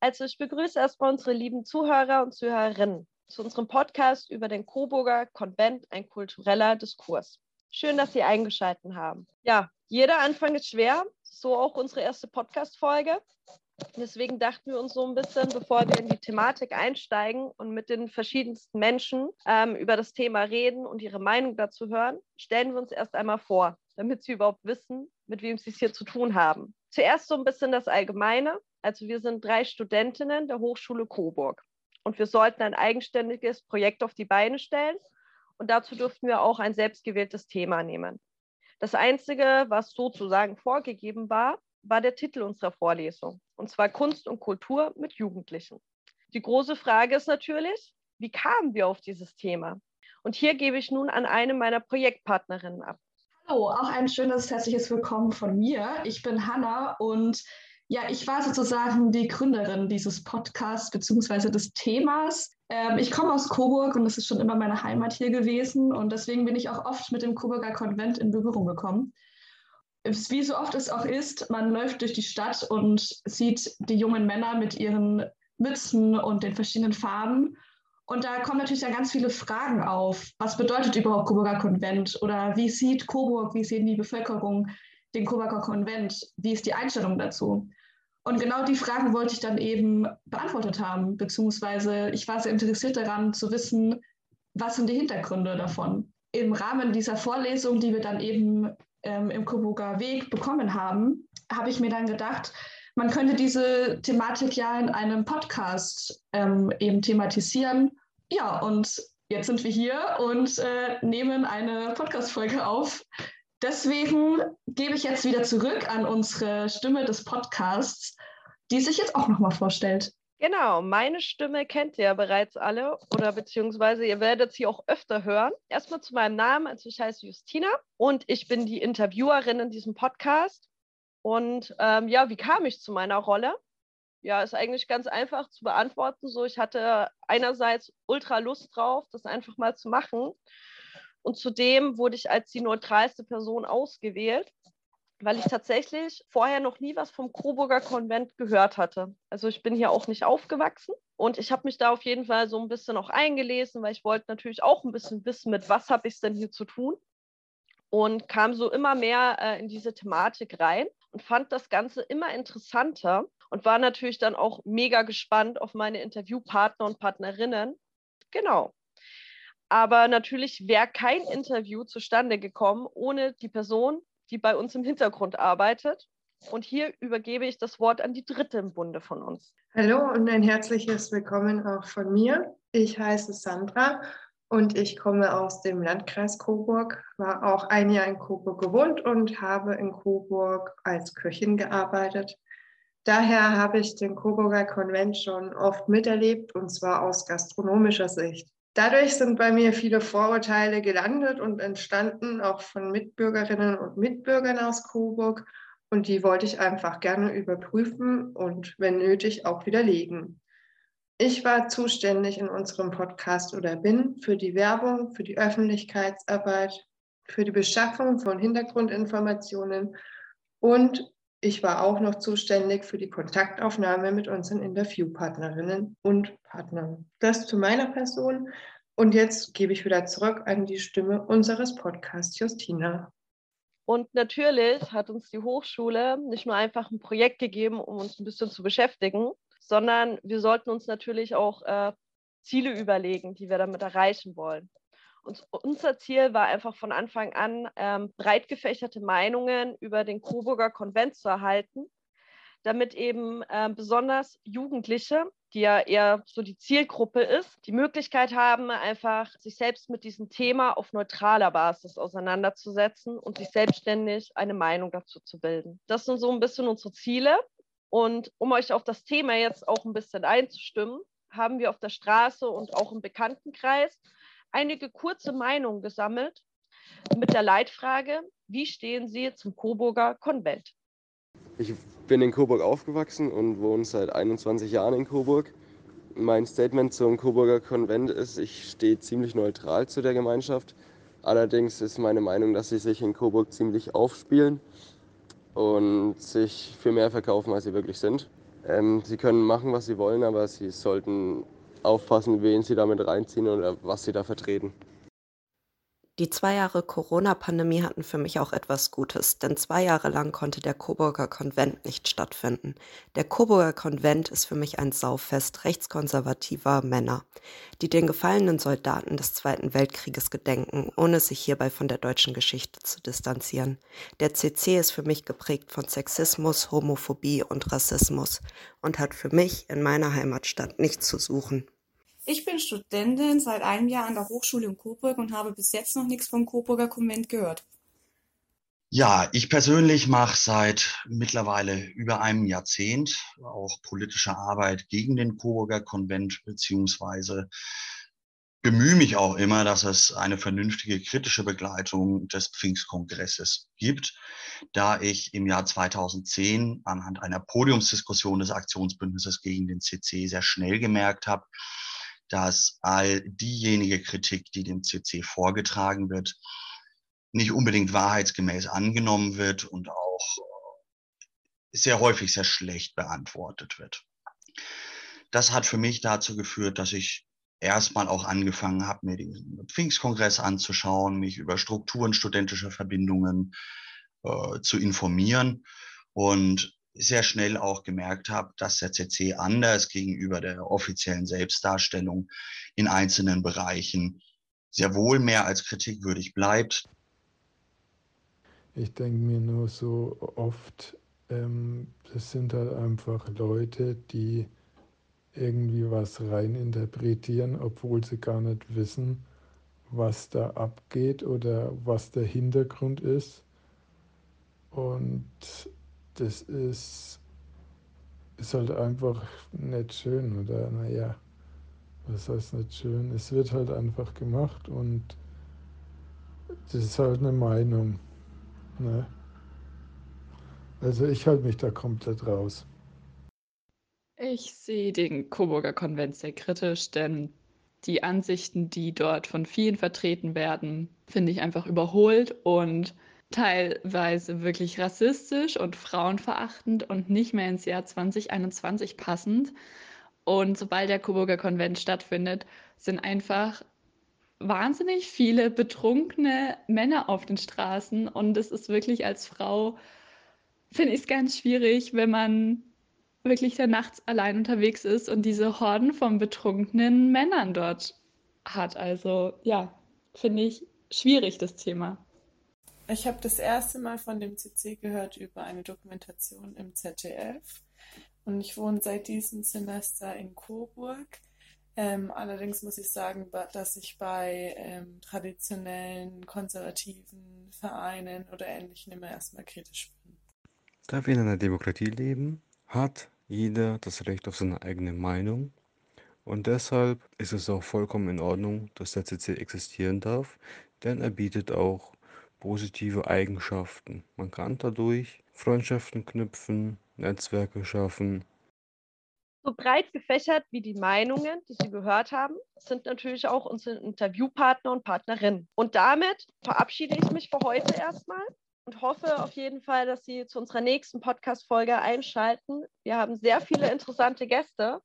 Also ich begrüße erstmal unsere lieben Zuhörer und Zuhörerinnen zu unserem Podcast über den Coburger Konvent, ein kultureller Diskurs. Schön, dass Sie eingeschaltet haben. Ja, jeder Anfang ist schwer, so auch unsere erste Podcast-Folge. Deswegen dachten wir uns so ein bisschen, bevor wir in die Thematik einsteigen und mit den verschiedensten Menschen ähm, über das Thema reden und ihre Meinung dazu hören, stellen wir uns erst einmal vor, damit sie überhaupt wissen, mit wem sie es hier zu tun haben. Zuerst so ein bisschen das Allgemeine. Also wir sind drei Studentinnen der Hochschule Coburg und wir sollten ein eigenständiges Projekt auf die Beine stellen und dazu durften wir auch ein selbstgewähltes Thema nehmen. Das Einzige, was sozusagen vorgegeben war, war der Titel unserer Vorlesung, und zwar Kunst und Kultur mit Jugendlichen. Die große Frage ist natürlich, wie kamen wir auf dieses Thema? Und hier gebe ich nun an eine meiner Projektpartnerinnen ab. Hallo, auch ein schönes herzliches Willkommen von mir. Ich bin Hanna und ja, ich war sozusagen die Gründerin dieses Podcasts bzw. des Themas. Ähm, ich komme aus Coburg und das ist schon immer meine Heimat hier gewesen und deswegen bin ich auch oft mit dem Coburger Konvent in Berührung gekommen wie so oft es auch ist, man läuft durch die Stadt und sieht die jungen Männer mit ihren Mützen und den verschiedenen Farben. Und da kommen natürlich dann ganz viele Fragen auf. Was bedeutet überhaupt Coburger Konvent? Oder wie sieht Coburg, wie sehen die Bevölkerung den Coburger Konvent? Wie ist die Einstellung dazu? Und genau die Fragen wollte ich dann eben beantwortet haben, beziehungsweise ich war sehr interessiert daran zu wissen, was sind die Hintergründe davon. Im Rahmen dieser Vorlesung, die wir dann eben ähm, im Coburger Weg bekommen haben, habe ich mir dann gedacht, man könnte diese Thematik ja in einem Podcast ähm, eben thematisieren. Ja, und jetzt sind wir hier und äh, nehmen eine Podcast-Folge auf. Deswegen gebe ich jetzt wieder zurück an unsere Stimme des Podcasts, die sich jetzt auch nochmal vorstellt. Genau, meine Stimme kennt ihr ja bereits alle oder beziehungsweise ihr werdet sie auch öfter hören. Erstmal zu meinem Namen, also ich heiße Justina und ich bin die Interviewerin in diesem Podcast. Und ähm, ja, wie kam ich zu meiner Rolle? Ja, ist eigentlich ganz einfach zu beantworten. So, ich hatte einerseits ultra Lust drauf, das einfach mal zu machen. Und zudem wurde ich als die neutralste Person ausgewählt weil ich tatsächlich vorher noch nie was vom Coburger Konvent gehört hatte. Also ich bin hier auch nicht aufgewachsen und ich habe mich da auf jeden Fall so ein bisschen auch eingelesen, weil ich wollte natürlich auch ein bisschen wissen, mit was habe ich es denn hier zu tun und kam so immer mehr äh, in diese Thematik rein und fand das Ganze immer interessanter und war natürlich dann auch mega gespannt auf meine Interviewpartner und Partnerinnen. Genau. Aber natürlich wäre kein Interview zustande gekommen ohne die Person, die bei uns im Hintergrund arbeitet. Und hier übergebe ich das Wort an die dritte im Bunde von uns. Hallo und ein herzliches Willkommen auch von mir. Ich heiße Sandra und ich komme aus dem Landkreis Coburg, war auch ein Jahr in Coburg gewohnt und habe in Coburg als Köchin gearbeitet. Daher habe ich den Coburger Konvent schon oft miterlebt und zwar aus gastronomischer Sicht. Dadurch sind bei mir viele Vorurteile gelandet und entstanden, auch von Mitbürgerinnen und Mitbürgern aus Coburg. Und die wollte ich einfach gerne überprüfen und, wenn nötig, auch widerlegen. Ich war zuständig in unserem Podcast oder bin für die Werbung, für die Öffentlichkeitsarbeit, für die Beschaffung von Hintergrundinformationen und ich war auch noch zuständig für die Kontaktaufnahme mit unseren Interviewpartnerinnen und Partnern. Das zu meiner Person. Und jetzt gebe ich wieder zurück an die Stimme unseres Podcasts, Justina. Und natürlich hat uns die Hochschule nicht nur einfach ein Projekt gegeben, um uns ein bisschen zu beschäftigen, sondern wir sollten uns natürlich auch äh, Ziele überlegen, die wir damit erreichen wollen. Und unser Ziel war einfach von Anfang an, ähm, breit gefächerte Meinungen über den Coburger Konvent zu erhalten, damit eben äh, besonders Jugendliche, die ja eher so die Zielgruppe ist, die Möglichkeit haben, einfach sich selbst mit diesem Thema auf neutraler Basis auseinanderzusetzen und sich selbstständig eine Meinung dazu zu bilden. Das sind so ein bisschen unsere Ziele. Und um euch auf das Thema jetzt auch ein bisschen einzustimmen, haben wir auf der Straße und auch im Bekanntenkreis einige kurze Meinungen gesammelt mit der Leitfrage, wie stehen Sie zum Coburger Konvent? Ich bin in Coburg aufgewachsen und wohne seit 21 Jahren in Coburg. Mein Statement zum Coburger Konvent ist, ich stehe ziemlich neutral zu der Gemeinschaft. Allerdings ist meine Meinung, dass sie sich in Coburg ziemlich aufspielen und sich für mehr verkaufen, als sie wirklich sind. Ähm, sie können machen, was sie wollen, aber sie sollten aufpassen, wen sie damit reinziehen oder was sie da vertreten. Die zwei Jahre Corona-Pandemie hatten für mich auch etwas Gutes, denn zwei Jahre lang konnte der Coburger Konvent nicht stattfinden. Der Coburger Konvent ist für mich ein Saufest rechtskonservativer Männer, die den gefallenen Soldaten des Zweiten Weltkrieges gedenken, ohne sich hierbei von der deutschen Geschichte zu distanzieren. Der CC ist für mich geprägt von Sexismus, Homophobie und Rassismus und hat für mich in meiner Heimatstadt nichts zu suchen. Ich bin Studentin seit einem Jahr an der Hochschule in Coburg und habe bis jetzt noch nichts vom Coburger Konvent gehört. Ja, ich persönlich mache seit mittlerweile über einem Jahrzehnt auch politische Arbeit gegen den Coburger Konvent beziehungsweise bemühe mich auch immer, dass es eine vernünftige kritische Begleitung des Pfingstkongresses gibt, da ich im Jahr 2010 anhand einer Podiumsdiskussion des Aktionsbündnisses gegen den CC sehr schnell gemerkt habe, dass all diejenige Kritik, die dem CC vorgetragen wird, nicht unbedingt wahrheitsgemäß angenommen wird und auch äh, sehr häufig sehr schlecht beantwortet wird. Das hat für mich dazu geführt, dass ich erstmal auch angefangen habe, mir den Pfingstkongress anzuschauen, mich über Strukturen studentischer Verbindungen äh, zu informieren und sehr schnell auch gemerkt habe, dass der CC anders gegenüber der offiziellen Selbstdarstellung in einzelnen Bereichen sehr wohl mehr als kritikwürdig bleibt. Ich denke mir nur so oft, ähm, das sind halt einfach Leute, die irgendwie was reininterpretieren, obwohl sie gar nicht wissen, was da abgeht oder was der Hintergrund ist. Und das ist, ist halt einfach nicht schön oder naja, was heißt nicht schön? Es wird halt einfach gemacht und das ist halt eine Meinung. Ne? Also ich halte mich da komplett raus. Ich sehe den Coburger Konvent sehr kritisch, denn die Ansichten, die dort von vielen vertreten werden, finde ich einfach überholt und teilweise wirklich rassistisch und frauenverachtend und nicht mehr ins Jahr 2021 passend. Und sobald der Coburger Konvent stattfindet, sind einfach wahnsinnig viele betrunkene Männer auf den Straßen. Und es ist wirklich als Frau, finde ich es ganz schwierig, wenn man wirklich da nachts allein unterwegs ist und diese Horden von betrunkenen Männern dort hat. Also ja, finde ich schwierig, das Thema. Ich habe das erste Mal von dem CC gehört über eine Dokumentation im ZDF und ich wohne seit diesem Semester in Coburg. Ähm, allerdings muss ich sagen, dass ich bei ähm, traditionellen, konservativen Vereinen oder Ähnlichem immer erstmal kritisch bin. Da wir in einer Demokratie leben, hat jeder das Recht auf seine eigene Meinung. Und deshalb ist es auch vollkommen in Ordnung, dass der CC existieren darf, denn er bietet auch positive Eigenschaften. Man kann dadurch Freundschaften knüpfen, Netzwerke schaffen. So breit gefächert wie die Meinungen, die Sie gehört haben, sind natürlich auch unsere Interviewpartner und Partnerinnen. Und damit verabschiede ich mich für heute erstmal und hoffe auf jeden Fall, dass Sie zu unserer nächsten Podcast-Folge einschalten. Wir haben sehr viele interessante Gäste